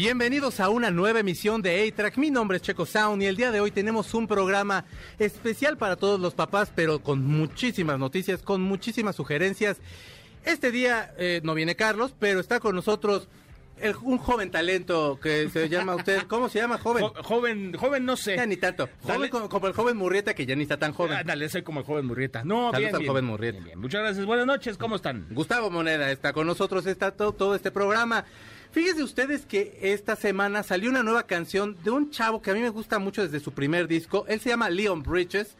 Bienvenidos a una nueva emisión de A-Track. Mi nombre es Checo Sound y el día de hoy tenemos un programa especial para todos los papás, pero con muchísimas noticias, con muchísimas sugerencias. Este día eh, no viene Carlos, pero está con nosotros el- un joven talento que se llama usted. ¿Cómo se llama, joven? Jo- joven, joven no sé. Ya ni tanto. Joven como, como el joven Murrieta que ya ni está tan joven. Ah, dale, soy como el joven Murrieta. No, Saludos bien, al bien. joven Murrieta. Bien. Muchas gracias. Buenas noches, ¿cómo están? Gustavo Moneda está con nosotros, está todo, todo este programa. Fíjense ustedes que esta semana salió una nueva canción de un chavo que a mí me gusta mucho desde su primer disco. Él se llama Leon Bridges.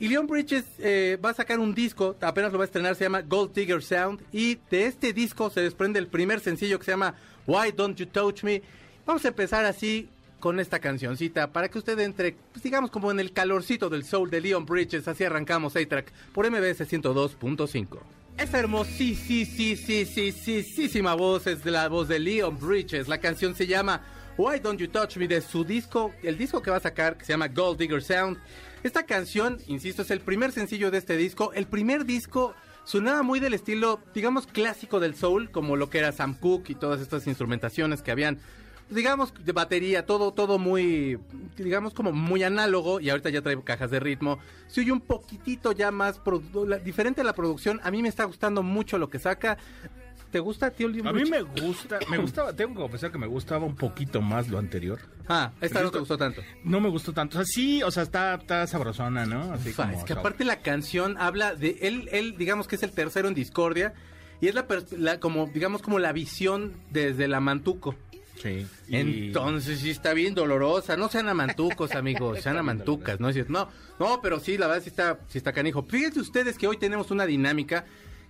Y Leon Bridges eh, va a sacar un disco, apenas lo va a estrenar, se llama Gold Digger Sound. Y de este disco se desprende el primer sencillo que se llama Why Don't You Touch Me. Vamos a empezar así con esta cancioncita para que usted entre, pues, digamos, como en el calorcito del soul de Leon Bridges. Así arrancamos A-Track por MBS 102.5. Esa hermosísima voz es la voz de Leon Bridges. La canción se llama Why Don't You Touch Me de su disco, el disco que va a sacar que se llama Gold Digger Sound. Esta canción, insisto, es el primer sencillo de este disco. El primer disco sonaba muy del estilo, digamos, clásico del soul, como lo que era Sam Cooke y todas estas instrumentaciones que habían digamos, de batería, todo, todo muy, digamos, como muy análogo, y ahorita ya trae cajas de ritmo. Se oye un poquitito ya más, la- diferente a la producción. A mí me está gustando mucho lo que saca. ¿Te gusta, tío? Leon A mí me gusta, me gustaba, tengo que confesar que me gustaba un poquito más lo anterior. Ah, esta no te gustó tanto. No me gustó tanto. O sea, sí, o sea, está, está sabrosona, ¿no? Así Ufa, como, es que o sea, aparte la canción habla de él, él digamos que es el tercero en discordia y es la, la- como digamos como la visión desde la mantuco. Sí. y- Entonces sí está bien dolorosa. No sean amantucos, amigos, sean amantucas, ¿no? No, no, pero sí, la verdad sí está, sí está canijo. Fíjense ustedes que hoy tenemos una dinámica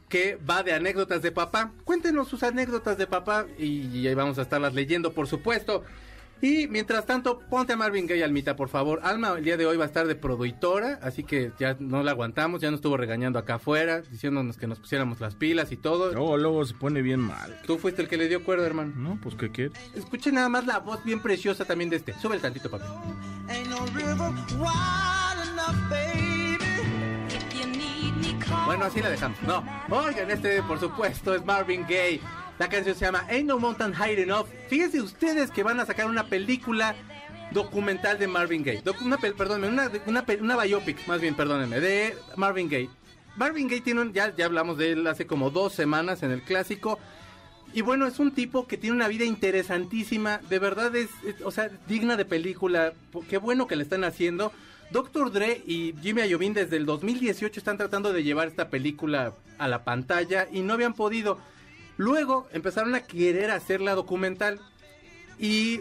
que va de anécdotas de papá. Cuéntenos sus anécdotas de papá y, y ahí vamos a estarlas leyendo, por supuesto. Y mientras tanto, ponte a Marvin Gaye, Almita, por favor. Alma el día de hoy va a estar de productora, así que ya no la aguantamos, ya nos estuvo regañando acá afuera, diciéndonos que nos pusiéramos las pilas y todo. Luego, luego se pone bien mal. Tú fuiste el que le dio cuerda, hermano. No, pues, ¿qué quieres? Escuchen nada más la voz bien preciosa también de este. Sube el tantito, papi. No Bueno, así la dejamos. No. Oigan, este, por supuesto, es Marvin Gaye. La canción se llama Ain't No Mountain High Enough. Fíjense ustedes que van a sacar una película documental de Marvin Gaye. Doc- una, perdónenme, una, una, biopic, más bien, perdónenme, de Marvin Gaye. Marvin Gaye tiene un, ya, ya hablamos de él hace como dos semanas en el clásico. Y bueno, es un tipo que tiene una vida interesantísima, de verdad es, o sea, digna de película. Qué bueno que le están haciendo. Dr. Dre y Jimmy Iovine desde el 2018 están tratando de llevar esta película a la pantalla y no habían podido. Luego empezaron a querer hacer la documental y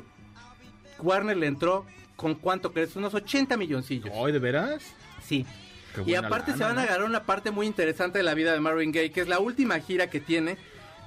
Warner le entró con cuánto crees, unos 80 milloncillos. ¿Hoy de veras? Sí. Qué Y aparte lana, se van a agarrar una parte muy interesante de la vida de Marvin Gaye, que es la última gira que tiene.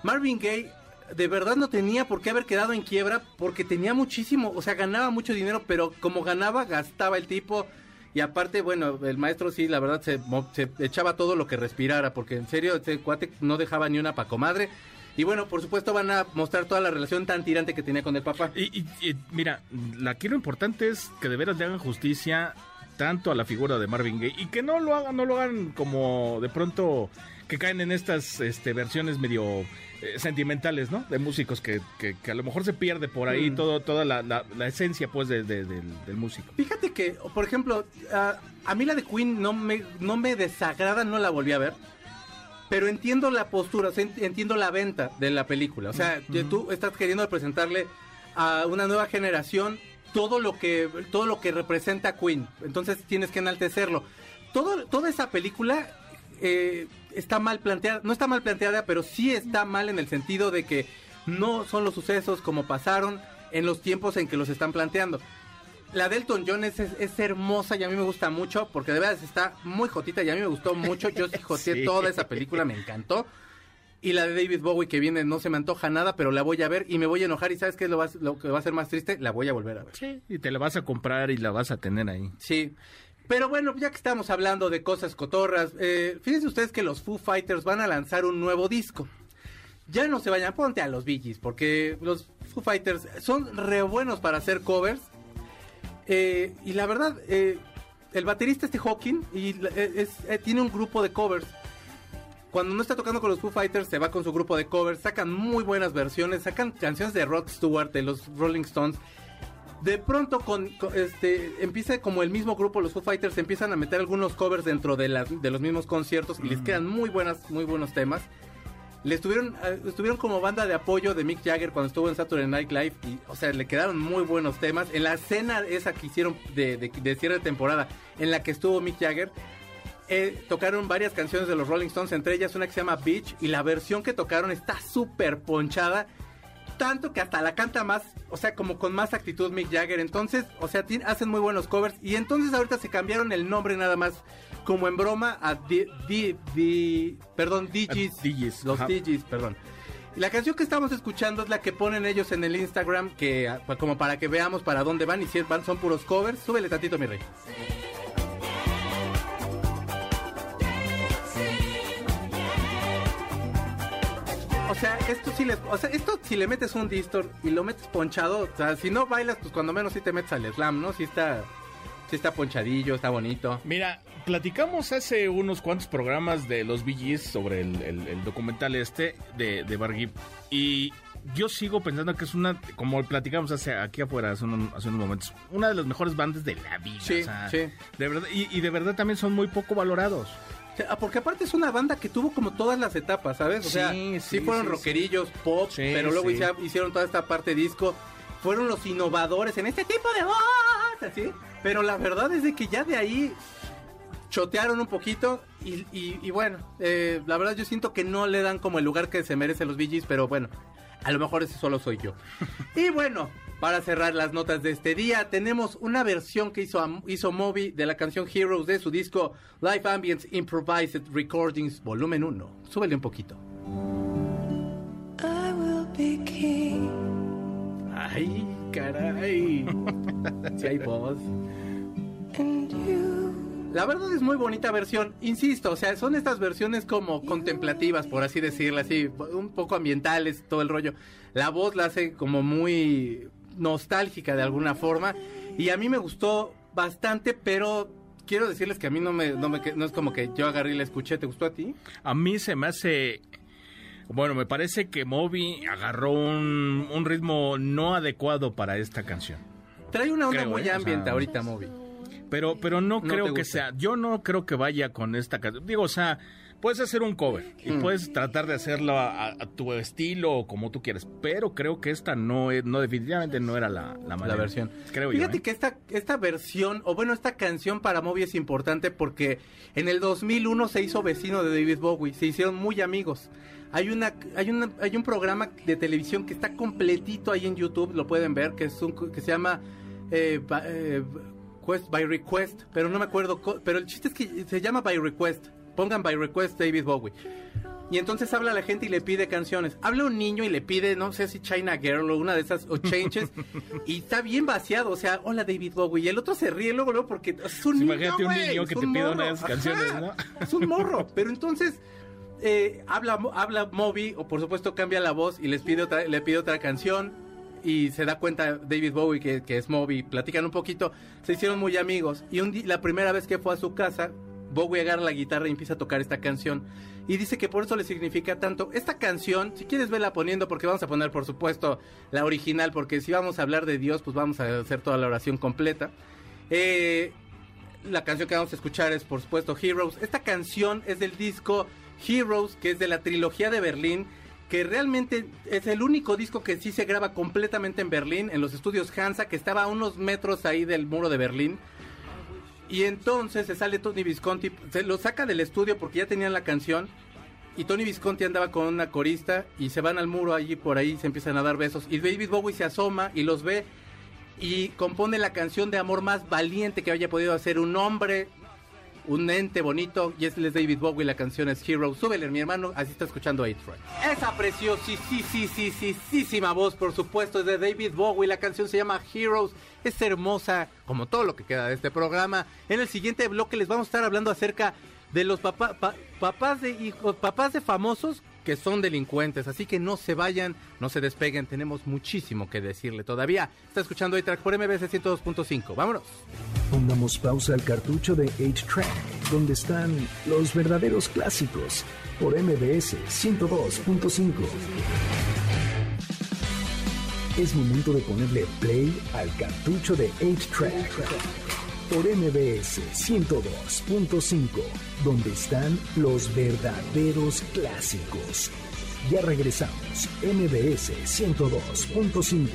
Marvin Gaye de verdad no tenía por qué haber quedado en quiebra porque tenía muchísimo, o sea, ganaba mucho dinero, pero como ganaba, gastaba el tipo. Y aparte, bueno, el maestro sí, la verdad, se, se echaba todo lo que respirara, porque en serio, este cuate no dejaba ni una pa' comadre. Y bueno, por supuesto van a mostrar toda la relación tan tirante que tenía con el papá. Y, y- y, mira, aquí lo importante es que de veras le hagan justicia tanto a la figura de Marvin Gaye y que no lo hagan, no lo hagan como de pronto que caen en estas este, versiones medio eh, sentimentales, ¿no? De músicos que, que, que a lo mejor se pierde por ahí Mm. todo, toda la, la- la esencia pues de- de- del, del músico. Fíjate que, por ejemplo, a, a mí la de Queen no me, no me desagrada, no la volví a ver. Pero entiendo la postura, o sea, ent- entiendo la venta de la película. O sea, que tú estás queriendo presentarle a una nueva generación todo lo que todo lo que representa Queen. Entonces tienes que enaltecerlo. Todo, toda esa película eh, está mal planteada. No está mal planteada, pero sí está mal en el sentido de que no son los sucesos como pasaron en los tiempos en que los están planteando. La de Elton John es, es- es hermosa y a mí me gusta mucho porque de verdad está muy jotita y a mí me gustó mucho. Yo sí joteé Sí. toda esa película, me encantó. Y la de David Bowie que viene no se me antoja nada, pero la voy a ver y me voy a enojar. ¿Y sabes qué es lo, lo que va a ser más triste? La voy a volver a ver. Sí, y te la vas a comprar y la vas a tener ahí. Sí. Pero bueno, ya que estamos hablando de cosas cotorras, eh, fíjense ustedes que los Foo Fighters van a lanzar un nuevo disco. Ya no se vayan, ponte a los Bee Gees, porque los Foo Fighters son re buenos para hacer covers. Eh, y la verdad, eh, el baterista este Hawking y eh, es- eh, tiene un grupo de covers. Cuando no está tocando con los Foo Fighters, se va con su grupo de covers, sacan muy buenas versiones, sacan canciones de Rod Stewart, de los Rolling Stones. De pronto con, con- este empieza como el mismo grupo, los Foo Fighters empiezan a meter algunos covers dentro de, las, de los mismos conciertos y les quedan muy buenas, muy buenos temas. Le estuvieron, eh, estuvieron como banda de apoyo de Mick Jagger cuando estuvo en Saturday Night Live y, o sea, le quedaron muy buenos temas. En la escena esa que hicieron de, de- cierre de temporada, en la que estuvo Mick Jagger, eh, tocaron varias canciones de los Rolling Stones, entre ellas una que se llama Beach, y la versión que tocaron está súper ponchada, tanto que hasta la canta más, o sea, como con más actitud Mick Jagger. Entonces, o sea, hacen muy buenos covers, y entonces ahorita se cambiaron el nombre nada más, como en broma, a Di, Di- Di- perdón, DJs, A DJs, los ajá. DJs, perdón. La canción que estamos escuchando es la que ponen ellos en el Instagram, que ah, como para que veamos para dónde van y si van son puros covers. Súbele tantito, mi rey. O sea, esto sí les, o sea, esto si le metes un distor y lo metes ponchado, o sea, si no bailas, pues cuando menos sí te metes al slam, ¿no? Sí está, sí está ponchadillo, está bonito. Mira, platicamos hace unos cuantos programas de los Gees sobre el, el- el documental este de, de Bar Gibb, y yo sigo pensando que es una, como platicamos hace aquí afuera hace, unos- hace unos momentos, una de las mejores bandas de la vida. Sí, o sea, sí. De verdad, y, y de verdad también son muy poco valorados. Sea, porque aparte es una banda que tuvo como todas las etapas, ¿sabes? O sea, Sí, sí, sí, fueron sí, rockerillos, pop, pero luego hicieron toda esta parte disco. Fueron los innovadores en este tipo de voz, así. Pero la verdad es de que ya de ahí chotearon un poquito y, y- y bueno, eh, la verdad yo siento que no le dan como el lugar que se merecen los Gees, pero bueno, a lo mejor ese solo soy yo. y bueno, para cerrar las notas de este día, tenemos una versión que hizo, hizo Moby de la canción Heroes de su disco Live Ambience Improvised Recordings Volumen 1. Súbele un poquito. I will be king. Ay, caray. Si hay voz. La verdad es muy bonita versión, insisto, o sea, son estas versiones como contemplativas, por así decirlo, así, un poco ambientales, todo el rollo. La voz la hace como muy nostálgica de alguna forma, y a mí me gustó bastante, pero quiero decirles que a mí no me, no es como que yo agarré y la escuché, ¿te gustó a ti? A mí se me hace... Bueno, me parece que Moby agarró un, un ritmo no adecuado para esta canción. Trae una onda Creo, muy ¿eh? O ambient sea, ahorita, Moby. Pero, pero no, creo que sea, yo no creo que vaya con esta canción. Digo, o sea, puedes hacer un cover y Mm. puedes tratar de hacerlo a, a tu estilo o como tú quieras, pero creo que esta no es, no definitivamente no era la, la, versión. Creo Fíjate yo. ¿eh? que esta, esta versión, o bueno, esta canción para Moby es importante porque en el 2001 se hizo vecino de David Bowie, se hicieron muy amigos. Hay una, hay una, hay un programa de televisión que está completito ahí en YouTube, lo pueden ver, que es un, que se llama eh, ba- eh, Quest by Request, pero no me acuerdo, pero el chiste es que se llama by Request. Pongan by Request David Bowie. Y entonces habla la gente y le pide canciones. Habla un niño y le pide, no sé si China Girl o una de esas, o Changes. y está bien vaciado, o sea, hola David Bowie. Y el otro se ríe luego, luego porque es un Sí, niño. imagínate un niño que un te pida morro. una de esas canciones, ¿no? Es un morro. Pero entonces eh, habla, habla Moby, o por supuesto cambia la voz y les pide otra, le pide otra canción. Y se da cuenta David Bowie que, es Moby. Platican un poquito. Se hicieron muy amigos. Y la primera vez que fue a su casa, Bowie agarra la guitarra y empieza a tocar esta canción. Y dice que por eso le significa tanto. Esta canción, si quieres verla poniendo, porque vamos a poner, por supuesto, la original, porque si vamos a hablar de Dios, pues vamos a hacer toda la oración completa. Eh, la canción que vamos a escuchar es, por supuesto, Heroes. Esta canción es del disco Heroes, que es de la trilogía de Berlín, que realmente es el único disco que sí se graba completamente en Berlín, en los estudios Hansa, que estaba a unos metros ahí del muro de Berlín. Y entonces se sale Tony Visconti, se lo saca del estudio porque ya tenían la canción. Y Tony Visconti andaba con una corista y se van al muro allí por ahí, se empiezan a dar besos. Y David Bowie se asoma y los ve y compone la canción de amor más valiente que haya podido hacer un hombre un ente bonito, y es David Bowie, la canción es Hero. Súbele, mi hermano, así está escuchando A-Track. Esa preciosísima voz, por supuesto, es de David Bowie, la canción se llama Heroes, es hermosa, como todo lo que queda de este programa. En el siguiente bloque les vamos a estar hablando acerca de los papá- pa- papás de hijos, papás de famosos que son delincuentes, así que no se vayan, no se despeguen, tenemos muchísimo que decirle todavía. Está escuchando A-Track por MBS 102.5. Vámonos. Pongamos pausa al cartucho de 8-Track, donde están los verdaderos clásicos, por MBS 102.5. Es momento de ponerle play al cartucho de 8-Track, por MBS 102.5, donde están los verdaderos clásicos. Ya regresamos, MBS 102.5.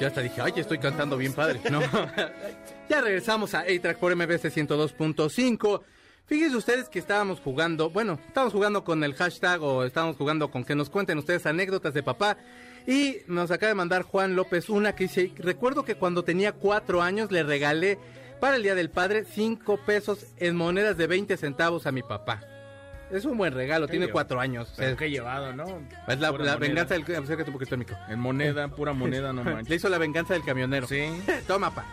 Ya hasta dije, ay, estoy cantando bien padre. No. ya regresamos a A-Track por MBS 102.5. Fíjense ustedes que estábamos jugando, bueno, estábamos jugando con el hashtag o estábamos jugando con que nos cuenten ustedes anécdotas de papá. Y nos acaba de mandar Juan López una que dice, recuerdo que cuando tenía cuatro años le regalé para el Día del Padre cinco pesos en monedas de 20 centavos a mi papá. Es un buen regalo, tiene cuatro años. Pero Es, qué llevado, ¿no? es la, venganza del... Acércate un poquito al micro. En moneda, pura moneda, no Le manches. hizo la venganza del camionero. Sí. Toma, pa.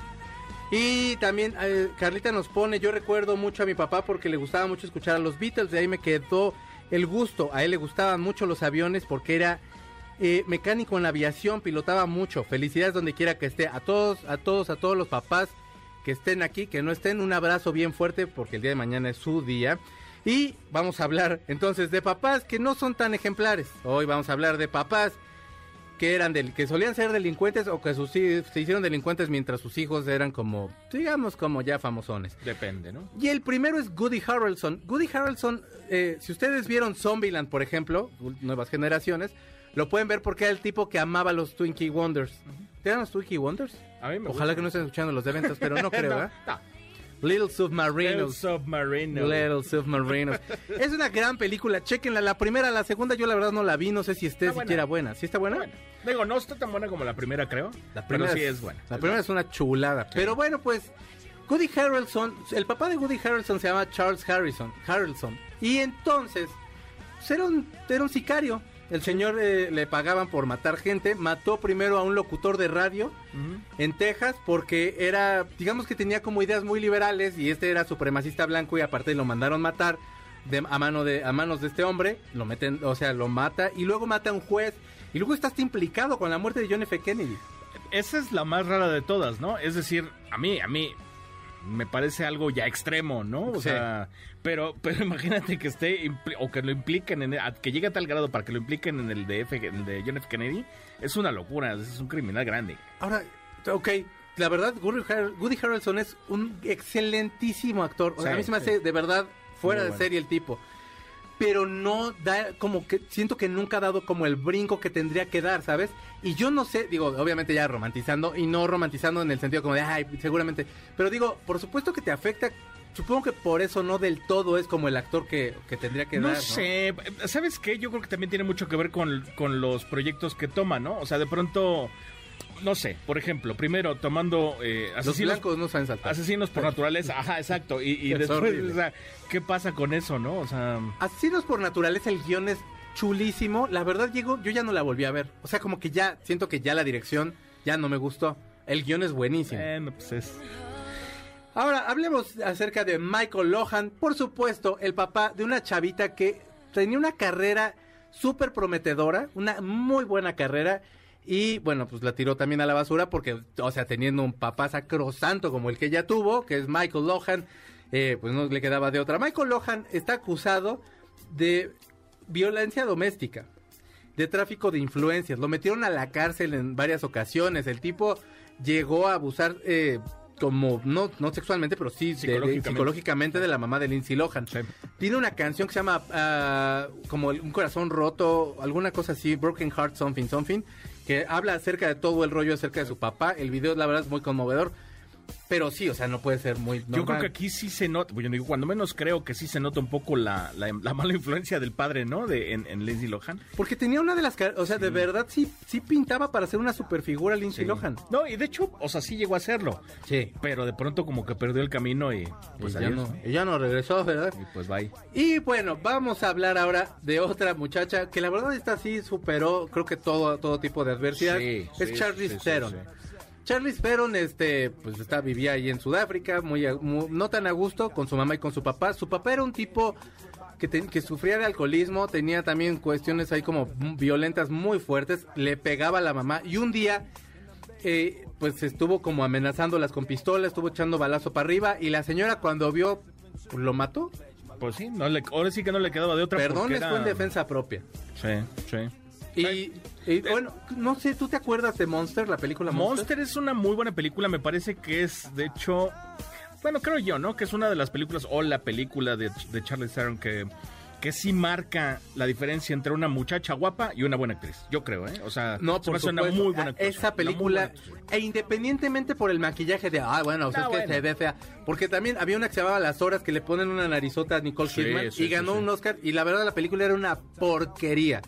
Y también eh, Carlita nos pone, yo recuerdo mucho a mi papá porque le gustaba mucho escuchar a los Beatles, de ahí me quedó el gusto. A él le gustaban mucho los aviones porque era eh, mecánico en la aviación, pilotaba mucho. Felicidades donde quiera que esté. A todos, a todos, a todos los papás que estén aquí, que no estén, un abrazo bien fuerte porque el día de mañana es su día. Y vamos a hablar entonces de papás que no son tan ejemplares. Hoy vamos a hablar de papás que eran del que solían ser delincuentes o que sus, se hicieron delincuentes mientras sus hijos eran como digamos como ya famosones. Depende, ¿no? Y el primero es Goody Harrelson. Goody Harrelson, eh, si ustedes vieron Zombieland, por ejemplo, nuevas generaciones, lo pueden ver porque era el tipo que amaba los Twinkie Wonders. ¿Te eran los Twinkie Wonders? A mí me Ojalá que no estén escuchando los de ventas, pero no creo, ¿eh? Little Little Submarinos. Submarino. Little Submarinos. es una gran película, chequenla. La primera, la segunda yo la verdad no la vi, no sé si esté Está buena. siquiera buena. ¿Sí está buena? Digo, no está tan buena como la primera, creo. La pero primera sí es buena. La primera es una chulada. Pero bueno, pues Woody Harrelson, el papá de Woody Harrelson se llama Charles Harrison, Harrelson. Y entonces, pues, era un, era un sicario. El señor eh, le pagaban por matar gente. Mató primero a un locutor de radio en Texas porque era, digamos que tenía como ideas muy liberales y este era supremacista blanco y aparte lo mandaron matar de, a, mano de, a manos de este hombre. Lo meten, o sea, lo mata y luego mata a un juez. Y luego está hasta implicado con la muerte de John F. Kennedy. Esa es la más rara de todas, ¿no? Es decir, a mí, a mí me parece algo ya extremo, ¿no? O Sí. sea, pero, pero imagínate que esté o que lo impliquen en a- que llegue a tal grado para que lo impliquen en el de F, el de John F. Kennedy, es una locura, es un criminal grande. Ahora, ok, la verdad, Woody, Har- Woody Harrelson es un excelentísimo actor. O sea, Sí, a mí se me sí. hace de verdad fuera de serie el tipo. Pero no da, como que siento que nunca ha dado como el brinco que tendría que dar, ¿sabes? Y yo no sé, digo, obviamente ya romantizando y no romantizando en el sentido como de, ay, seguramente. Pero digo, por supuesto que te afecta. Supongo que por eso no del todo es como el actor que, que tendría que No dar. sé, ¿sabes qué? Yo creo que también tiene mucho que ver con, con los proyectos que toma, ¿no? O sea, de pronto, no sé, por ejemplo, primero tomando eh, Los asesinos, blancos no saben saltar. asesinos por naturaleza, ajá, exacto, y, y Es después, horrible. o sea, ¿qué pasa con eso, no? O sea... Asesinos por naturaleza, el guion es chulísimo. La verdad, Diego, yo ya no la volví a ver. O sea, como que ya, siento que ya la dirección ya no me gustó. El guion es buenísimo. Bueno, pues es... Ahora, hablemos acerca de Michael Lohan. Por supuesto, el papá de una chavita que tenía una carrera súper prometedora, una muy buena carrera. Y bueno, pues la tiró también a la basura porque, o sea, teniendo un papá sacrosanto como el que ella tuvo, que es Michael Lohan, eh, pues no le quedaba de otra. Michael Lohan está acusado de violencia doméstica, de tráfico de influencias. Lo metieron a la cárcel en varias ocasiones. El tipo llegó a abusar, eh, como, no, no sexualmente, pero sí de- de- Psicológicamente. de la mamá de Lindsay Lohan. Sí. Tiene una canción que se llama ah, como un corazón roto, alguna cosa así, Broken Heart Something Something, que habla acerca de todo el rollo acerca de su papá. El video, la verdad, es muy conmovedor. Pero sí, o sea, no puede ser muy normal. Yo creo que aquí sí se nota, bueno, digo, cuando menos creo que sí se nota un poco la, la, la mala influencia del padre, ¿no? De, en, en Lindsay Lohan. Porque tenía una de las... O sea, de verdad sí, sí pintaba para ser una superfigura Lindsay Sí. Lohan. No, y de hecho, o sea, sí llegó a hacerlo. Sí. Pero de pronto como que perdió el camino y pues ya no, y ya no regresó, ¿verdad? Y pues bye. Y bueno, vamos a hablar ahora de otra muchacha que la verdad esta sí superó, creo que todo, todo tipo de adversidad. Sí, es sí, Charlize sí, sí, Theron. Charlize Theron, este, pues está, vivía ahí en Sudáfrica, muy, a- mu- no tan a gusto con su mamá y con su papá. Su papá era un tipo que, te- que sufría de alcoholismo, tenía también cuestiones ahí como violentas muy fuertes, le pegaba a la mamá y un día eh, pues estuvo como amenazándolas con pistola, estuvo echando balazo para arriba y la señora cuando vio pues, lo mató. Pues sí, no le, ahora sí que no le quedaba de otra Perdón, porque fue en defensa propia. Sí, sí. Y, y, bueno, no sé, ¿tú te acuerdas de Monster, la película Monster? Monster es una muy buena película, me parece que es, de hecho, bueno, creo yo, ¿no? Que es una de las películas o la película de, de Charlie Theron que, que sí marca la diferencia entre una muchacha guapa y una buena actriz. Yo creo, ¿eh? O sea, No, se me hace una muy buena Ah, actuación, Esa película, e independientemente por el maquillaje de, ah, bueno, o sea, Ah, es que bueno. se ve fea. Porque también había una que se llamaba Las Horas que le ponen una narizota a Nicole Sí, Kidman sí, y ganó sí. un Oscar. Y la verdad, la película era una porquería.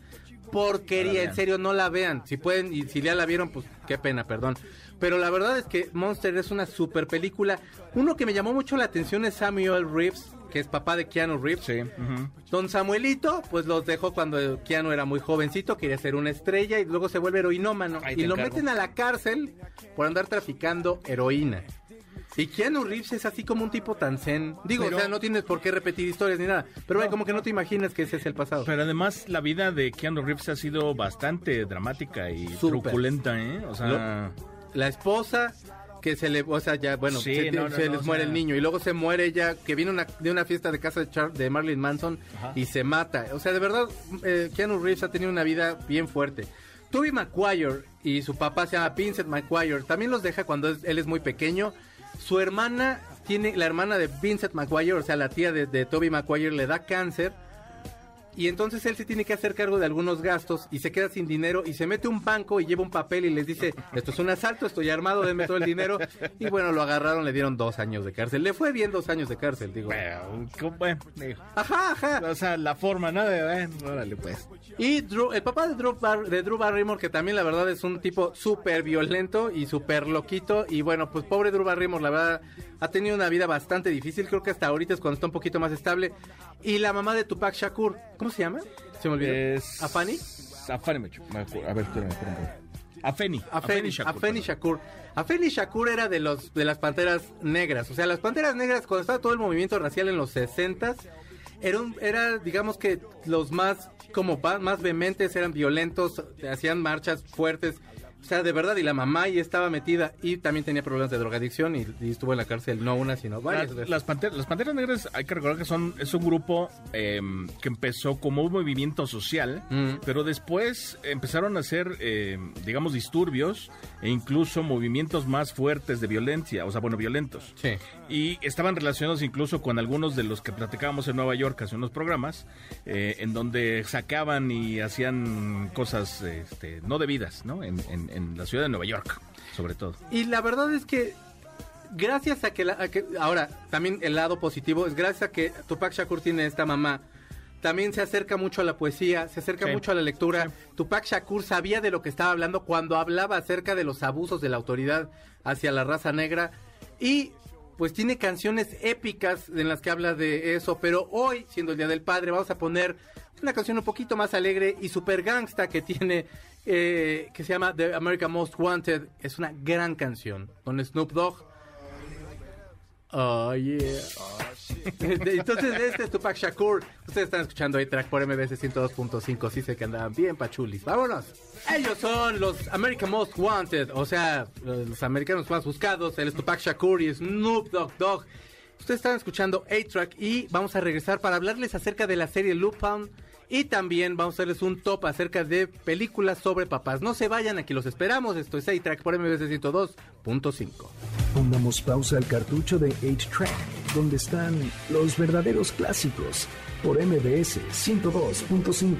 Porquería, en serio, no la vean. Si pueden, y si ya la vieron, pues qué pena, perdón. Pero la verdad es que Monster es una super película. Uno que me llamó mucho la atención es Samuel Reeves, que es papá de Keanu Reeves. Sí. Don Samuelito, pues los dejó cuando Keanu era muy jovencito, quería ser una estrella y luego se vuelve heroinómano. Y lo meten a la cárcel por andar traficando heroína. Y Keanu Reeves es así como un tipo tan zen. Digo, Pero- o sea, no tienes por qué repetir historias ni nada. Pero bueno, como que no te imaginas que ese es el pasado. Pero además la vida de Keanu Reeves ha sido bastante dramática y Súper. truculenta, ¿eh? O sea, La esposa que se le, o sea, ya, bueno, Sí, se, no, no, se no, les muere sea- el niño y luego se muere ella, que viene una, de una fiesta de casa de, Char- de Marilyn Manson Ajá. y se mata. O sea, de verdad, eh, Keanu Reeves ha tenido una vida bien fuerte. Tobey Maguire y su papá se llama Vincent Maguire, también los deja cuando es- él es muy pequeño. Su hermana tiene, la hermana de Vincent Maguire, o sea, la tía de, de Tobey Maguire le da cáncer. Y entonces él se tiene que hacer cargo de algunos gastos y se queda sin dinero y se mete a un banco y lleva un papel y les dice, esto es un asalto, estoy armado, denme todo el dinero. Y bueno, lo agarraron, le dieron dos años de cárcel. Le fue bien dos años de cárcel, digo. bueno, ¿cómo- bueno, digo, Ajá, ajá. o sea, la forma, ¿no? De, órale, pues. Y Drew- el papá de Drew, Bar- de Drew Barrymore, que también la verdad es un tipo súper violento y súper loquito. Y bueno, pues pobre Drew Barrymore, la verdad, ha tenido una vida bastante difícil. Creo que hasta ahorita es cuando está un poquito más estable. Y la mamá de Tupac Shakur, ¿cómo se llama? Se me olvidó. Es... ¿A Fanny? A Fanny, me A ver, espérame, espérame. A Fanny. A Fanny, Shakur, a Fanny perdón. Shakur. Era de los de las panteras negras. O sea, las panteras negras, cuando estaba todo el movimiento racial en los 60 era, un- era digamos que los más como más vehementes, eran violentos, hacían marchas fuertes. O sea, de verdad, y la mamá ahí estaba metida y también tenía problemas de drogadicción y, y estuvo en la cárcel no una, sino varias Las, veces. las, panter- las Panteras Negras, hay que recordar que son es un grupo eh, que empezó como un movimiento social, Mm. pero después empezaron a hacer, eh, digamos, disturbios e incluso movimientos más fuertes de violencia, o sea, bueno, violentos. Sí. Y estaban relacionados incluso con algunos de los que platicábamos en Nueva York hace unos programas, eh, en donde sacaban y hacían cosas este, no debidas, ¿no? En, en- en la ciudad de Nueva York, sobre todo. Y la verdad es que gracias a que, la- a que- ahora también el lado positivo es gracias a que Tupac Shakur tiene esta mamá. También se acerca mucho a la poesía, se acerca Sí. mucho a la lectura. Tupac Shakur sabía de lo que estaba hablando cuando hablaba acerca de los abusos de la autoridad hacia la raza negra y pues tiene canciones épicas en las que habla de eso, pero hoy, siendo el Día del Padre, vamos a poner una canción un poquito más alegre y super gangsta que tiene, eh, que se llama The American Most Wanted. Es una gran canción con Snoop Dogg. Oh, yeah. Entonces, este es Tupac Shakur. Ustedes están escuchando A-Track por MBS 102.5. Sí sé que andaban bien pachulis. ¡Vámonos! Ellos son los American Most Wanted. O sea, los americanos más buscados. Él es Tupac Shakur y Snoop Dogg Dogg. Ustedes están escuchando A-Track y vamos a regresar para hablarles acerca de la serie Lupin. Y también vamos a hacerles un top acerca de películas sobre papás. No se vayan, aquí los esperamos. Esto es A-Track por MBS 102.5. Pongamos pausa al cartucho de 8-Track, donde están los verdaderos clásicos, por MBS 102.5.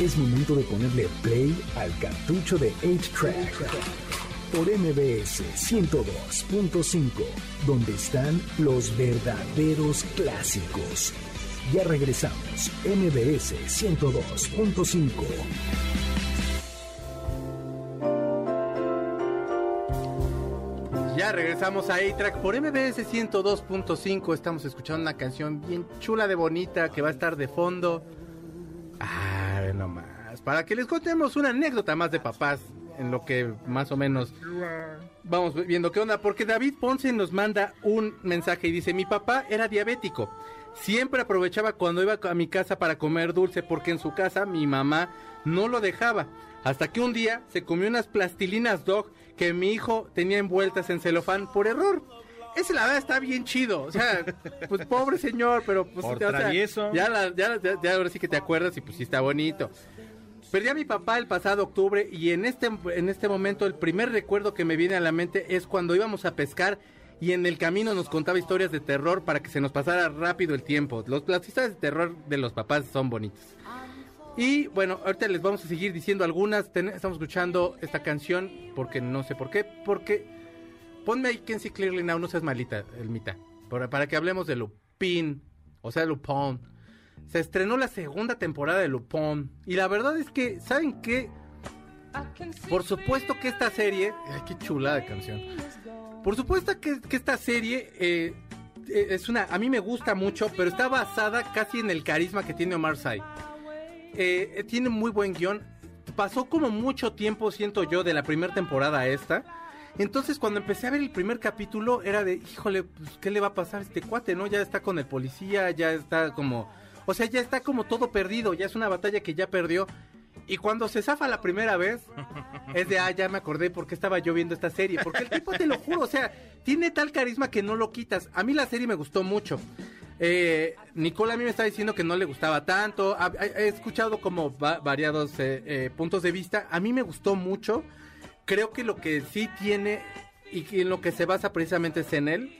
Es momento de ponerle play al cartucho de 8-Track. Por MBS 102.5, donde están los verdaderos clásicos. Ya regresamos, MBS 102.5. Ya regresamos a A-Track por MBS 102.5. Estamos escuchando una canción bien chula de bonita que va a estar de fondo. Ah, no más. Para que les contemos una anécdota más de papás en lo que más o menos vamos viendo qué onda. Porque David Ponce nos manda un mensaje y dice: Mi papá era diabético. Siempre aprovechaba cuando iba a mi casa para comer dulce porque en su casa mi mamá no lo dejaba. Hasta que un día se comió unas plastilinas dog que mi hijo tenía envueltas en celofán por error. Ese la verdad está bien chido. O sea, pues pobre señor, pero pues Por o sea, travieso. ya, la- ya, ya- ya ahora sí que te acuerdas y pues sí está bonito. Perdí a mi papá el pasado octubre y en este, en este momento el primer recuerdo que me viene a la mente es cuando íbamos a pescar y en el camino nos contaba historias de terror para que se nos pasara rápido el tiempo. Los, las historias de terror de los papás son bonitas. Y bueno, ahorita les vamos a seguir diciendo algunas. Estamos escuchando esta canción porque no sé por qué. Porque ponme ahí Kenzie Clearly Now, no seas malita, Elmita. Para, para que hablemos de Lupin, o sea, Lupin. Se estrenó la segunda temporada de Lupin. Y la verdad es que, ¿saben qué? Por supuesto que esta serie. Ay, qué chula de canción. Por supuesto que, que esta serie eh, eh, es una. A mí me gusta mucho, pero está basada casi en el carisma que tiene Omar Sy. Eh, eh, tiene muy buen guion. Pasó como mucho tiempo, siento yo, de la primera temporada a esta. Entonces, cuando empecé a ver el primer capítulo, era de, híjole, pues, ¿qué le va a pasar a este cuate, no? Ya está con el policía, ya está como. O sea, ya está como todo perdido, ya es una batalla que ya perdió. Y cuando se zafa la primera vez, es de, ah, ya me acordé por qué estaba yo viendo esta serie. Porque el tipo, te lo juro, o sea, tiene tal carisma que no lo quitas. A mí la serie me gustó mucho. Eh, Nicole a mí me está diciendo que no le gustaba tanto. He, escuchado como va- variados eh, eh, puntos de vista. A mí me gustó mucho. Creo que lo que sí tiene y en lo que se basa precisamente es en él.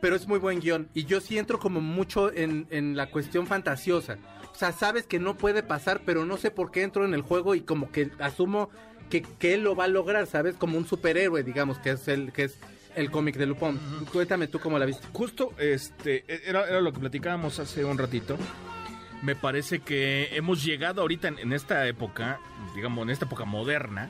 Pero es muy buen guion. Y yo sí entro como mucho en, en la cuestión fantasiosa. O sea, sabes que no puede pasar, pero no sé por qué entro en el juego y como que asumo que, que él lo va a lograr, ¿sabes? Como un superhéroe, digamos, que es el, que es el cómic de Lupin. Cuéntame tú cómo la viste. Justo, este, era, era lo que platicábamos hace un ratito. Me parece que hemos llegado ahorita en, en esta época, digamos, en esta época moderna,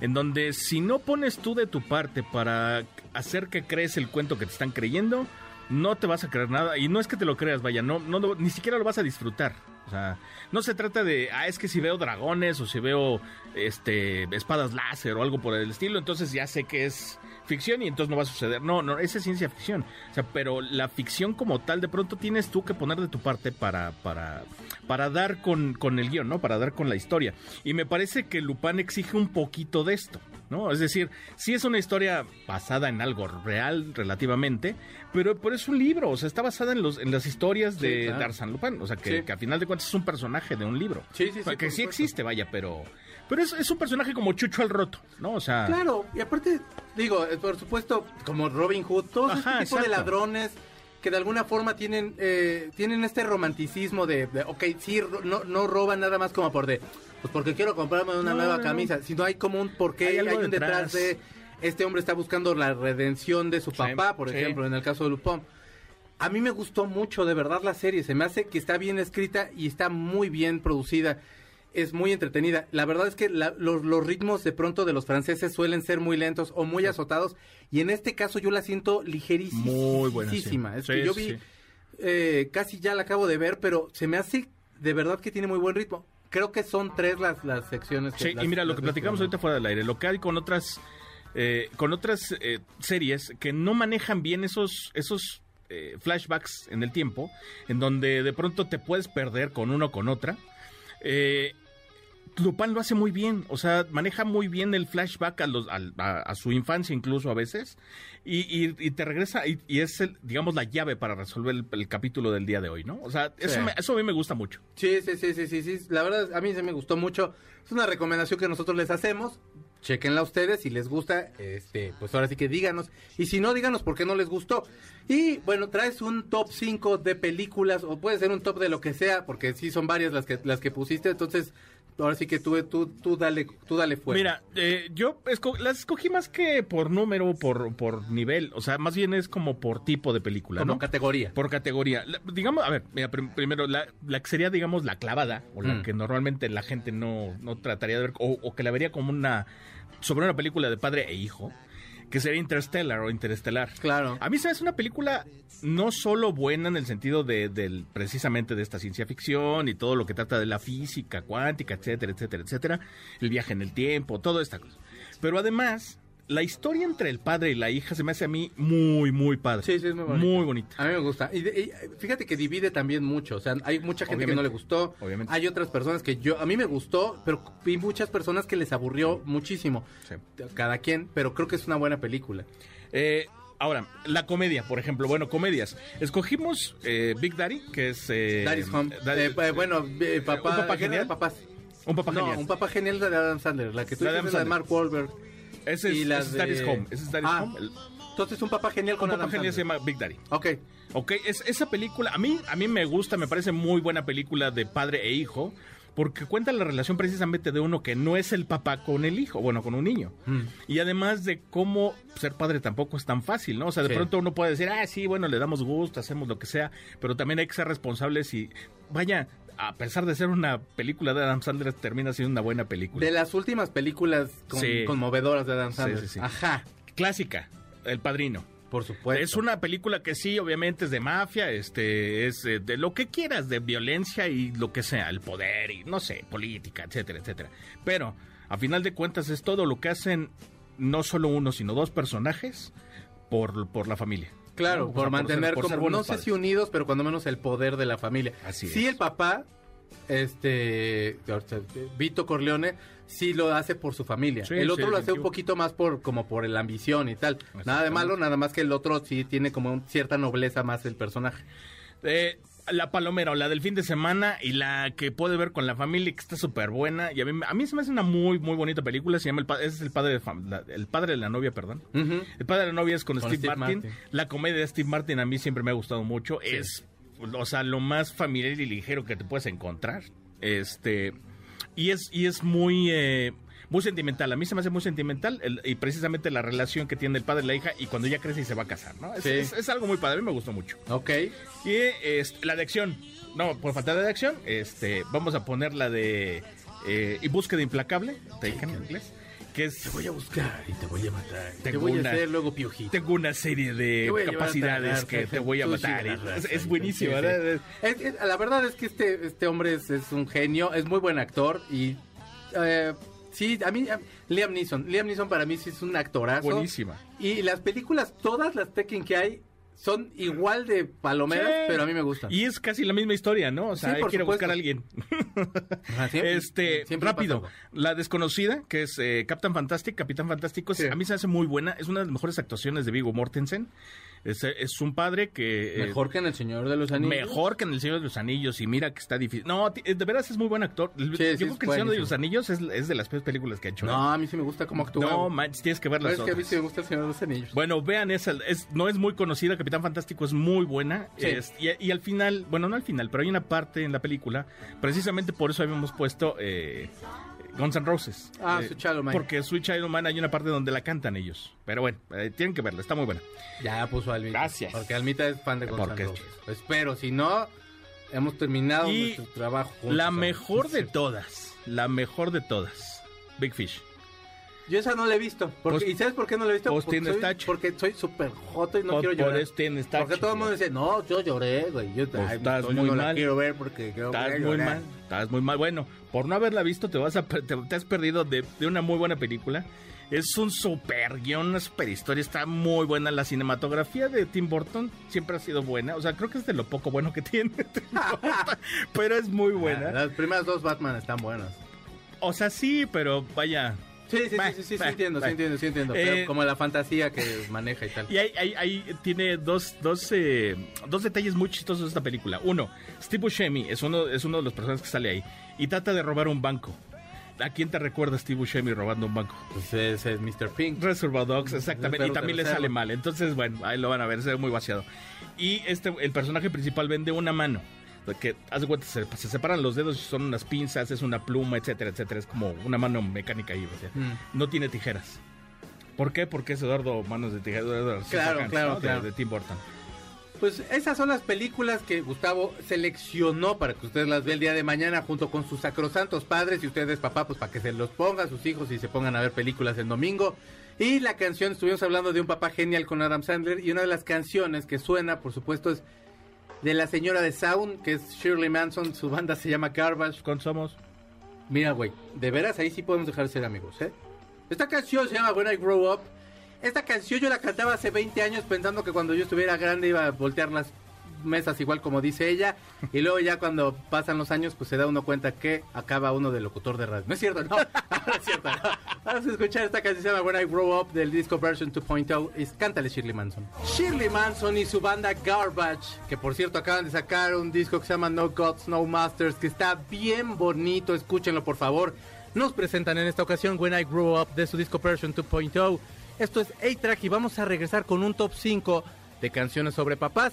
en donde si no pones tú de tu parte para hacer que crees el cuento que te están creyendo, no te vas a creer nada. Y no es que te lo creas, vaya, no, ni siquiera lo vas a disfrutar. O sea, no se trata de, ah, es que si veo dragones o si veo este espadas láser o algo por el estilo, entonces ya sé que es ficción y entonces no va a suceder. No, no, es ciencia ficción. O sea, pero la ficción como tal, de pronto tienes tú que poner de tu parte para, para, para dar con, con el guion, ¿no? Para dar con la historia. Y me parece que Lupin exige un poquito de esto. ¿No? Es decir, sí es una historia basada en algo real relativamente, pero, pero es un libro, o sea, está basada en, los, en las historias Sí, de, claro. Arsène Lupin, o sea, que, Sí. que a final de cuentas es un personaje de un libro. Sí, sí, sí, O sea, que sí supuesto. existe, vaya, pero pero es, es un personaje como Chucho al roto, ¿no? O sea, Claro, y aparte, digo, eh, por supuesto, como Robin Hood, todos Ajá, este tipo de ladrones que de alguna forma tienen eh, tienen este romanticismo de, de, ok, sí, no, no roban nada más como por de, pues porque quiero comprarme una No, nueva no, camisa, sino hay como un porqué, Hay hay, un detrás. detrás de, este hombre está buscando la redención de su Sí, papá, por sí. ejemplo, en el caso de Lupin. A mí me gustó mucho, de verdad, la serie. Se me hace que está bien escrita y está muy bien producida. Es muy entretenida. La verdad es que la- los, los ritmos de pronto de los franceses suelen ser muy lentos o muy azotados. Y en este caso yo la siento ligerísima. Muy buena, sí. Es Sí, que yo vi, sí. eh, casi ya la acabo de ver, pero se me hace de verdad que tiene muy buen ritmo. Creo que son tres las, las secciones. que- Sí, las- y mira, lo que platicamos ahorita fuera del aire, lo que hay con otras eh, con otras eh, series que no manejan bien esos esos eh, flashbacks en el tiempo, en donde de pronto te puedes perder con una o con otra. Eh, Lupin lo hace muy bien, o sea, maneja muy bien el flashback a, los, a, a su infancia incluso a veces, y, y- y te regresa, y, y es, el, digamos, la llave para resolver el, el capítulo del día de hoy, ¿no? O sea, eso, Sí. me- eso a mí me gusta mucho. Sí, sí, sí, sí, sí, sí. La verdad, a mí se me gustó mucho. Es una recomendación que nosotros les hacemos. Chequenla ustedes, si les gusta, este, pues ahora sí que díganos. Y si no, díganos por qué no les gustó. Y bueno, traes un top 5 de películas, o puede ser un top de lo que sea, porque sí son varias las que, las que pusiste. Entonces, ahora sí que tú, tú, tú dale, tú dale fuera. Mira, eh, yo esco- las escogí más que por número, por, por nivel. O sea, más bien es como por tipo de película, como ¿no? categoría. Por categoría. La- digamos, a ver, mira, prim- primero, la, la que sería, digamos, la clavada, o la Mm. que normalmente la gente no, no trataría de ver, o, o que la vería como una. sobre una película de padre e hijo, que sería Interstellar o Interestelar. Claro. A mí se me hace una película no solo buena en el sentido de, del- precisamente de esta ciencia ficción y todo lo que trata de la física cuántica, etcétera, etcétera, etcétera, el viaje en el tiempo, toda esta cosa. Pero además, la historia entre el padre y la hija se me hace a mí muy, muy padre. Sí, sí, es muy bonita. Muy bonita. A mí me gusta. Y, y, fíjate que divide también mucho. O sea, hay mucha gente que no le gustó. Obviamente. Hay otras personas que yo, a mí me gustó, pero vi muchas personas que les aburrió muchísimo. Sí. Cada quien, pero creo que es una buena película. Eh, ahora, la comedia, por ejemplo. Bueno, comedias. Escogimos eh, Big Daddy, que es... Eh, Daddy's Home. Daddy- Eh, eh, bueno, eh, papá, ¿Un papá genial? papás. Un papá no, genial. un papá genial de Adam Sandler. La que tú dices es Adam la de Mark Wahlberg. Ese es, y ese de- Daddy's Home. Ese es Daddy's Ah, Home. El- Entonces, un papá genial con un papá Adam genial se llama Big Daddy. Ok. Ok, es, esa película, a mí, a mí me gusta, me parece muy buena película de padre e hijo, porque cuenta la relación precisamente de uno que no es el papá con el hijo, bueno, con un niño. Mm. Y además de cómo ser padre tampoco es tan fácil, ¿no? O sea, de Sí. pronto uno puede decir, ah, sí, bueno, le damos gusto, hacemos lo que sea, pero también hay que ser responsables y, vaya, a pesar de ser una película de Adam Sandler, termina siendo una buena película. De las últimas películas con- Sí. conmovedoras de Adam Sí, Sandler. sí, sí. Ajá, Clásica, El Padrino. Por supuesto. Es una película que sí, obviamente es de mafia, este, es eh, de lo que quieras, de violencia y lo que sea, el poder y no sé, política, etcétera, etcétera. Pero a final de cuentas es todo lo que hacen no solo uno, sino dos personajes por, por la familia. Claro, por sea, mantener ser- por ser como, no sé si unidos, pero cuando menos el poder de la familia. Así sí, es. el papá, este, ahorita, Vito Corleone, sí lo hace por su familia. Sí, el sí, otro lo hace un poquito más por, como por la ambición y tal. Nada de malo, nada más que el otro sí tiene como un- cierta nobleza más el personaje. Eh, la palomera o la del fin de semana y la que puede ver con la familia que está súper buena y a mí, a mí se me hace una muy muy bonita película se llama el, es el padre de la- el padre de la novia perdón. El padre de la novia es con, Con Steve, Steve Martin. Martin. La comedia de Steve Martin a mí siempre me ha gustado mucho. Es, o sea, lo más familiar y ligero que te puedes encontrar. Este, y es, y es muy, eh, muy sentimental. A mí se me hace muy sentimental el- y precisamente la relación que tiene el padre y la hija y cuando ya crece y se va a casar, ¿no? Es, Sí. es- es algo muy padre, a mí me gustó mucho. Ok. Y este, la de acción. No, por falta de acción, este, vamos a poner la de eh, Y búsqueda implacable, Taken en inglés, que es... Te voy a buscar y te voy a matar. Te Tengo voy a una- hacer luego piojito. Tengo una serie de capacidades que te voy a matar. es, buenísimo, sí. ¿verdad? Es- es- la verdad es que este, este hombre es, es un genio, es muy buen actor y eh, sí, a mí a- Liam Neeson, Liam Neeson para mí sí es un actorazo. Buenísima. Y las películas, todas las Tekken que hay son igual de palomeras, Sí. pero a mí me gustan. Y es casi la misma historia, ¿no? O sea, Sí, por ir a buscar supuesto. a alguien. Ajá, siempre- este, siempre rápido. La desconocida, que es eh, Captain Fantastic, Capitán Fantástico, Sí. a mí se hace muy buena. Es una de las mejores actuaciones de Vigo Mortensen. Es, es un padre que... eh, Mejor que en El Señor de los Anillos. Mejor que en El Señor de los Anillos y mira que está difícil. No, de veras es muy buen actor. Yo sí, creo es que El Señor de los Anillos es, es de las peores películas que ha hecho. ¿eh? No, a mí sí me gusta cómo actúa. no manches, tienes que ver las es que a mí otras. sí me gusta El Señor de los Anillos. Bueno, vean esa, es, no es muy conocida, Capitán Fantástico es muy buena. Sí. es- y, y al final, bueno, no al final, pero hay una parte en la película, precisamente por eso habíamos puesto eh, Guns N' Roses. Ah, Eh, Sweet Child O' Mine. Porque Sweet Child O' Mine hay una parte donde la cantan ellos. Pero bueno, eh, tienen que verla, está muy buena. Ya puso Almita. Gracias. Porque Almita es fan de Guns N' es Roses. Espero, si no, hemos terminado Y nuestro trabajo juntos. la mejor de todas, la mejor de todas, Big Fish. Yo esa no la he visto. Porque, Pues- ¿Y sabes por qué no la he visto? pues porque, tienes soy, tache. porque soy súper joto y no quiero por llorar. eso tienes tache, porque todo el mundo dice, no, yo lloré, güey. Yo Pues ay, estás yo muy no la mal. quiero ver porque yo Estás muy llorar. mal, estás muy mal. Bueno, por no haberla visto te vas a te, te has perdido de, de una muy buena película. Es un super guion, una super historia, está muy buena. La cinematografía de Tim Burton siempre ha sido buena. O sea, creo que es de lo poco bueno que tiene Tim Burton, pero es muy Ah, buena. Las primeras dos Batman están buenas. O sea, sí, pero vaya. Sí, sí, sí, Bah, sí, sí, sí, bah, entiendo, bah. sí entiendo, sí entiendo. Eh, como la fantasía que maneja y tal. Y ahí, ahí- ahí tiene dos, dos, eh, dos detalles muy chistosos de esta película. Uno, Steve Buscemi es uno, es uno de los personajes que sale ahí y trata de robar un banco. ¿A quién te recuerda Steve Buscemi robando un banco? Pues ese es Mr. Pink. Reservoir Dogs, exactamente. Y también le sale mal. Entonces, bueno, ahí lo van a ver, se ve muy vaciado. Y este, el personaje principal vende una mano. Que haz de cuenta, se, se separan los dedos, son unas pinzas, es una pluma, etcétera, etcétera. Es como una mano mecánica ahí, o sea, Mm. no tiene tijeras. ¿Por qué? Porque es Eduardo Manos de Tijeras. Eduardo Claro, claro, ¿no? De- claro. De, Tim Burton. Pues esas son las películas que Gustavo seleccionó para que ustedes las vean el día de mañana junto con sus sacrosantos padres y ustedes papá pues para que se los pongan sus hijos y se pongan a ver películas el domingo. Y la canción, estuvimos hablando de un papá genial con Adam Sandler y una de las canciones que suena por supuesto es de la señora de Sound que es Shirley Manson, su banda se llama Garbage. ¿Cuántos somos? Mira, güey, de veras ahí sí podemos dejar de ser amigos, ¿eh? Esta canción se llama When I Grow Up. Esta canción yo la cantaba hace 20 años pensando que cuando yo estuviera grande iba a voltear las mesas igual como dice ella. Y luego ya cuando pasan los años pues se da uno cuenta que acaba uno de locutor de radio. No es cierto, no. No es cierto, no. Vamos a escuchar esta canción se llama When I Grow Up del disco version 2.0. Y cántale Shirley Manson. Shirley Manson y su banda Garbage, que por cierto acaban de sacar un disco que se llama No Gods, No Masters, que está bien bonito. Escúchenlo por favor. Nos presentan en esta ocasión When I Grew Up de su disco version 2.0. Esto es A-Track y vamos a regresar con un top 5 de canciones sobre papás.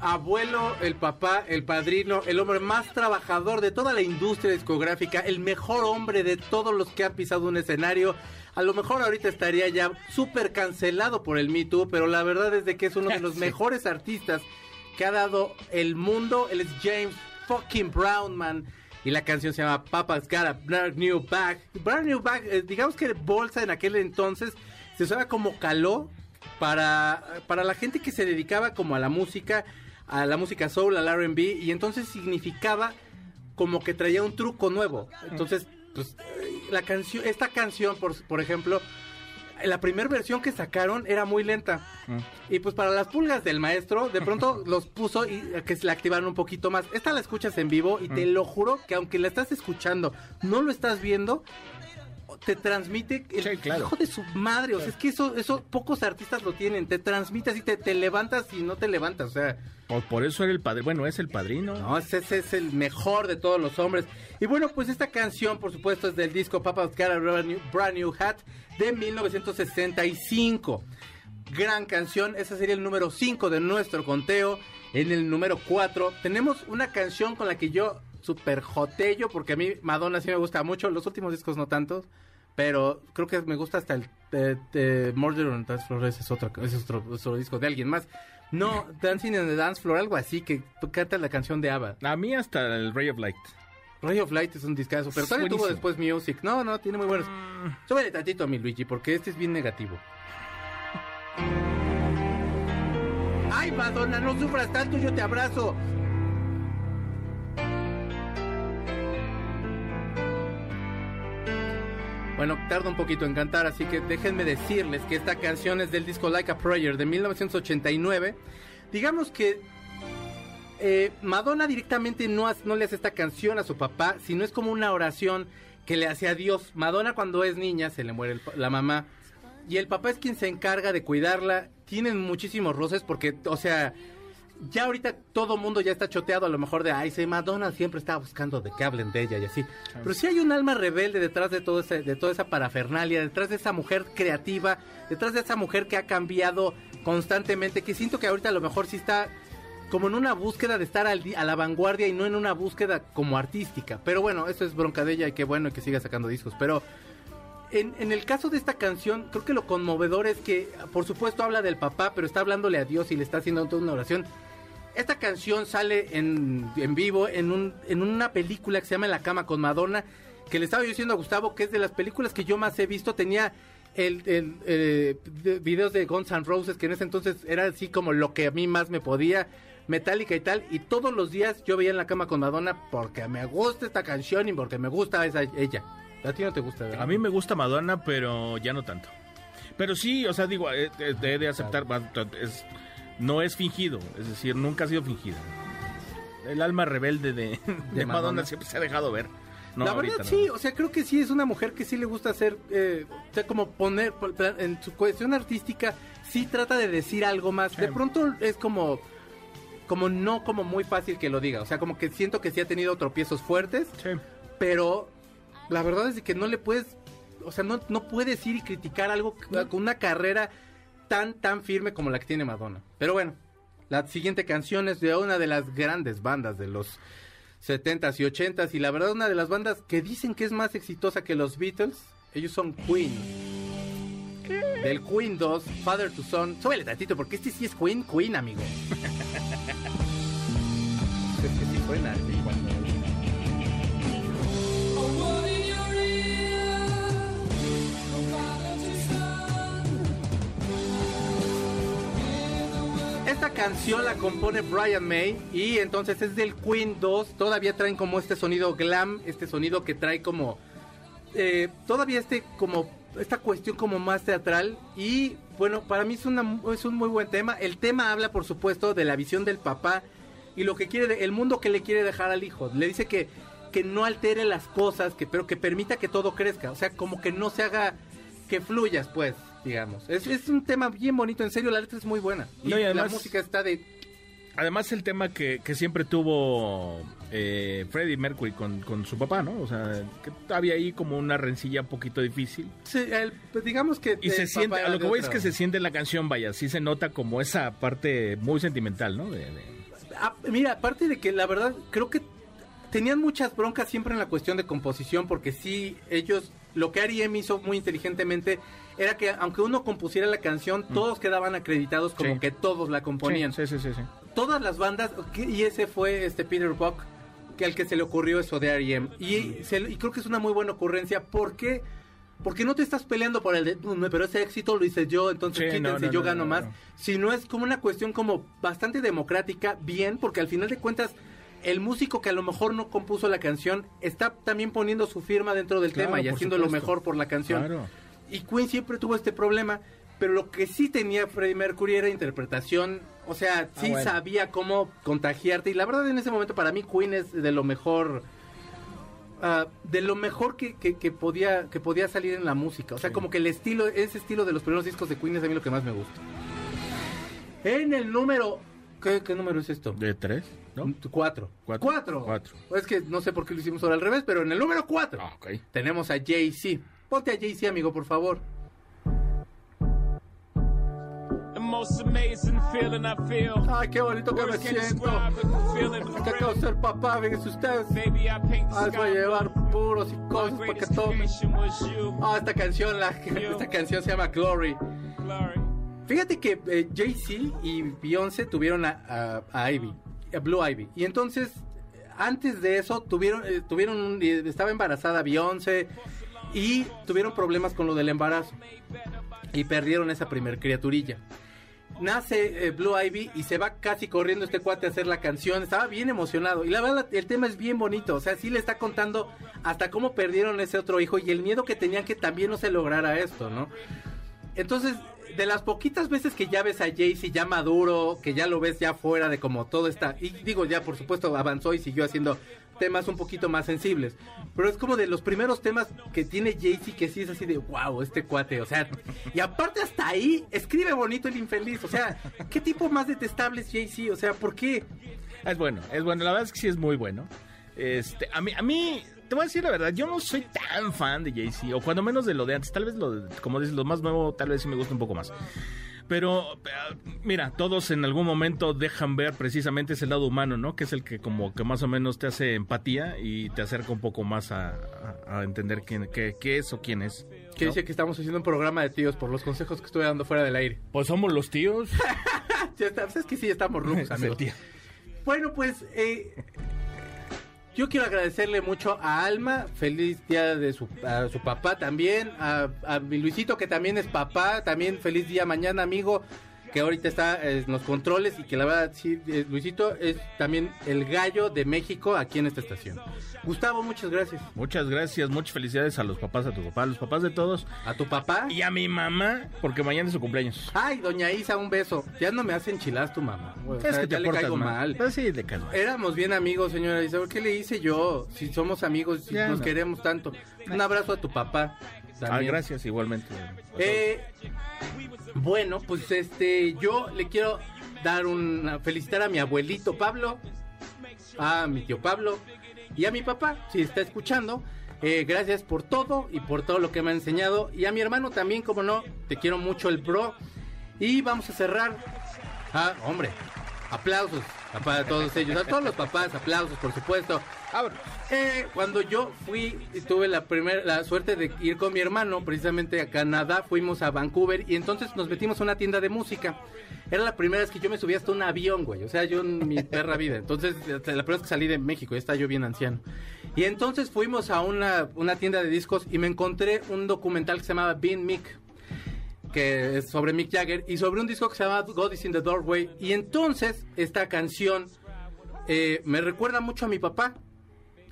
abuelo, el papá, el padrino, el hombre más trabajador de toda la industria discográfica, el mejor hombre de todos los que han pisado un escenario. A lo mejor ahorita estaría ya súper cancelado por el Me Too, pero la verdad es de que es uno de los Sí. mejores artistas que ha dado el mundo. Él es James fucking Brownman. Y la canción se llama Papa's Got a Brand New Bag. Brand New Bag, eh, digamos que bolsa en aquel entonces se usaba como caló para, para la gente que se dedicaba como a la música, a la música soul, al R&B, y entonces significaba como que traía un truco nuevo. Entonces, pues, la canción, esta canción, por, por ejemplo, la primera versión que sacaron era muy lenta. Y pues para las pulgas del maestro, de pronto los puso y eh, que se la activaron un poquito más. Esta la escuchas en vivo y te lo juro que aunque la estás escuchando, no lo estás viendo, te transmite el Sí, claro. hijo de su madre. O sea, es que eso, eso pocos artistas lo tienen. Te transmite así, te, te levantas y no te levantas. O sea, Por, por eso era el padre. Bueno, es el padrino. no, ese, ese es el mejor de todos los hombres. Y bueno, pues esta canción, por supuesto, es del disco Papa's Got a Brand New, Brand New Hat de 1965. Gran canción, ese sería el número 5 de nuestro conteo. En el número 4 tenemos una canción con la que yo super jotello, porque a mí Madonna sí me gusta mucho, los últimos discos no tanto, pero creo que me gusta hasta el de, de Murder on the Dance Floor, ese es otro, ese es otro, otro disco de alguien más. No, Dancing in the Dance Floor, algo así, que canta la canción de ABBA. A mí hasta el Ray of Light. Ray of Light es un discazo, pero también tuvo después Music. No, no, tiene muy buenos. Súbele tantito a mi Luigi, porque este es bien negativo. ¡Ay, Madonna, no sufras tanto, yo te abrazo! Bueno, tarda un poquito en cantar, así que déjenme decirles que esta canción es del disco Like a Prayer de 1989. Digamos que eh, Madonna directamente no, le hace esta canción a su papá, sino es como una oración que le hace a Dios. Madonna cuando es niña se le muere el la mamá y el papá es quien se encarga de cuidarla. Tienen muchísimos roces porque, o sea, ya ahorita todo mundo ya está choteado a lo mejor de, ay, sí, Madonna siempre estaba buscando de que hablen de ella y así. Pero sí hay un alma rebelde detrás de, todo ese, de toda esa parafernalia, detrás de esa mujer creativa, detrás de esa mujer que ha cambiado constantemente, que siento que ahorita a lo mejor sí está como en una búsqueda de estar al a la vanguardia y no en una búsqueda como artística. Pero bueno, eso es bronca de ella y qué bueno que siga sacando discos. Pero en, en el caso de esta canción, creo que lo conmovedor es que, por supuesto, habla del papá, pero está hablándole a Dios y le está haciendo toda una oración. Esta canción sale en, en vivo en, un, en una película que se llama En la cama con Madonna, que le estaba diciendo a Gustavo que es de las películas que yo más he visto. Tenía el, el, eh, de- videos de Guns N' Roses, que en ese entonces era así como lo que a mí más me podía, Metallica y tal. Y todos los días yo veía En la cama con Madonna porque me gusta esta canción y porque me gusta esa, ella. A ti no te gusta, ¿verdad? A mí me gusta Madonna, pero ya no tanto. Pero sí, o sea, digo, eh, he de aceptar, es- no es fingido, es decir, nunca ha sido fingido. El alma rebelde de, de Madonna. Madonna. siempre se ha dejado ver. No, la verdad no. sí, o sea, creo que sí es una mujer que sí le gusta hacer, eh, o sea, como poner, en su cuestión artística, sí trata de decir algo más. De pronto es como, como no como muy fácil que lo diga, o sea, como que siento que sí ha tenido tropiezos fuertes, Sí. pero la verdad es que no le puedes, o sea, no, no puedes ir y criticar algo con una carrera tan, tan firme como la que tiene Madonna. Pero bueno, la siguiente canción es de una de las grandes bandas de los 70s y 80s y la verdad una de las bandas que dicen que es más exitosa que los Beatles, ellos son Queen. Del Queen 2, Father to Son. Súbele tantito porque este sí es Queen, Queen, amigo. es que sí suena así cuando... Esta canción la compone Brian May y entonces es del Queen 2. Todavía traen como este sonido glam, este sonido que trae como eh, todavía este como esta cuestión como más teatral y bueno para mí es una es un muy buen tema. El tema habla por supuesto de la visión del papá y lo que quiere el mundo que le quiere dejar al hijo. Le dice que que no altere las cosas, que pero que permita que todo crezca. O sea como que no se haga que fluyas pues digamos. Es, es un tema bien bonito, en serio la letra es muy buena y, No, y la además- música está de Además el tema que, que siempre tuvo eh, Freddie Mercury con, con su papá, ¿no? O sea, que había ahí como una rencilla un poquito difícil. sí, el- pues, digamos que Y se siente, a lo que voy es que se siente en la canción, vaya, sí se nota como esa parte muy sentimental, ¿no? De- de- Ah, mira, aparte de que la verdad creo que tenían muchas broncas siempre en la cuestión de composición porque sí, ellos, lo que R.E.M. hizo muy inteligentemente era que aunque uno compusiera la canción, todos quedaban acreditados como Mm. Sí. que todos la componían. Sí, sí, sí, sí. Todas las bandas, y ese fue este Peter Buck, que al que se le ocurrió eso de R.E.M. Y, se- y creo que es una muy buena ocurrencia porque... Porque no te estás peleando por el de, "Mm, pero ese éxito lo hice yo, entonces Sí, quítense, no, no, yo no, gano no, más. no. Sino es como una cuestión como bastante democrática, bien, porque al final de cuentas, el músico que a lo mejor no compuso la canción está también poniendo su firma dentro del Claro, tema y haciendo lo mejor por la canción. Claro. Y Queen siempre tuvo este problema, pero lo que sí tenía Freddie Mercury era interpretación, o sea, sí Ah, bueno. sabía cómo contagiarte y la verdad en ese momento para mí Queen es de lo mejor ah, de lo mejor que, que- que podía que podía salir en la música, o sea, Sí. como que el estilo ese estilo de los primeros discos de Queen es a mí lo que más me gusta. En el número ¿qué, qué número es esto? ¿De tres? ¿No? Cuatro. Cuatro. Cuatro. Cuatro. Es que no sé por qué lo hicimos ahora al revés, pero en el número cuatro Ah, tenemos a Jay-Z. Ponte a Jay-Z, amigo, por favor. The most amazing feeling I feel. Ay, qué bonito que me siento. que acabo de ser papá, fíjense ustedes. Baby, I paint the Ah, voy a llevar puros y cosas para que tomen. Ah, esta canción, la, esta canción se llama Glory. Glory. Fíjate que eh, Jay-Z y Beyoncé tuvieron a, a- a Ivy, Blue Ivy. Y entonces, antes de eso, tuvieron, eh, tuvieron un- eh, estaba embarazada Beyoncé y tuvieron problemas con lo del embarazo. Y perdieron esa primer criaturilla. Nace eh, Blue Ivy y se va casi corriendo este cuate a hacer la canción. Estaba bien emocionado. Y la verdad, el tema es bien bonito. O sea, sí le está contando hasta cómo perdieron ese otro hijo y el miedo que tenían que también no se lograra esto, ¿no? Entonces, de las poquitas veces que ya ves a Jay-Z ya maduro, que ya lo ves ya fuera de como todo está, y digo ya por supuesto avanzó y siguió haciendo temas un poquito más sensibles, pero es como de los primeros temas que tiene Jay-Z que sí es así de wow, este cuate, o sea, y aparte hasta ahí escribe bonito el infeliz, o sea, ¿qué tipo más detestable es Jay-Z? O sea, ¿por qué? Es bueno, es bueno. La verdad es que sí es muy bueno. Este, a mí, a mí, te voy a decir la verdad, yo no soy tan fan de Jay-Z, o cuando menos de lo de antes. Tal vez lo, como dices, lo más nuevo, tal vez sí me gusta un poco más. Pero, eh, mira, todos en algún momento dejan ver precisamente ese lado humano, ¿no? Que es el que como que más o menos te hace empatía y te acerca un poco más a, a- a entender quién, qué, qué es o quién es. Que ¿no? dice que estamos haciendo un programa de tíos por los consejos que estuve dando fuera del aire. Pues somos los tíos. Ya está, pues es que sí, estamos rucos, amigos. tío. Bueno, pues eh, yo quiero agradecerle mucho a Alma, feliz día de su, a su papá también, a, a mi Luisito que también es papá, también feliz día mañana amigo, que ahorita está eh, en los controles y que la verdad, sí, eh, Luisito es también el gallo de México aquí en esta estación. Gustavo, muchas gracias. Muchas gracias, muchas felicidades a los papás, a tu papá, a los papás de todos. A tu papá. Y a mi mamá, porque mañana es su cumpleaños. Ay, doña Isa, un beso. Ya no me hace enchiladas tu mamá. O es sea, que te ya le portas caigo mal. mal. Pues sí, le mal. Éramos bien amigos, señora Isa. ¿Qué le hice yo? Si somos amigos, si Ya nos no. queremos tanto. Un abrazo a tu papá. Ah, gracias, igualmente. Eh, bueno, pues este, yo le quiero dar una felicitar a mi abuelito Pablo, a mi tío Pablo y a mi papá, si está escuchando. Eh, gracias por todo y por todo lo que me ha enseñado. Y a mi hermano también, como no, te quiero mucho el bro. Y vamos a cerrar. Ah, hombre, aplausos para todos ellos, a todos los papás, aplausos, por supuesto. Eh, cuando yo fui y tuve la primera la suerte de ir con mi hermano precisamente a Canadá, fuimos a Vancouver y entonces nos metimos a una tienda de música. Era la primera vez que yo me subí hasta un avión, güey. O sea, yo en mi perra vida. Entonces, la primera vez que salí de México, ya estaba yo bien anciano. Y entonces fuimos a una, una tienda de discos y me encontré un documental que se llamaba Bean Mick que es sobre Mick Jagger y sobre un disco que se llama God is in the Doorway. Y entonces esta canción eh, me recuerda mucho a mi papá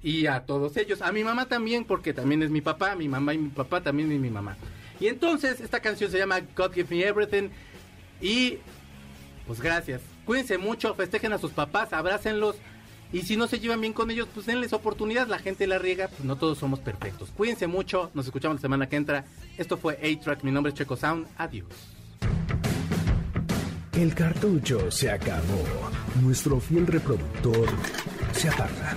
y a todos ellos. A mi mamá también, porque también es mi papá, mi mamá y mi papá también es mi mamá. Y entonces esta canción se llama God Give Me Everything. Y pues gracias. Cuídense mucho, festejen a sus papás, abrácenlos. Y si no se llevan bien con ellos, pues denles oportunidad. La gente la riega, pues no todos somos perfectos. Cuídense mucho, nos escuchamos la semana que entra. Esto fue A-Track, mi nombre es Checo Sound. Adiós. El cartucho se acabó. Nuestro fiel reproductor se aparta.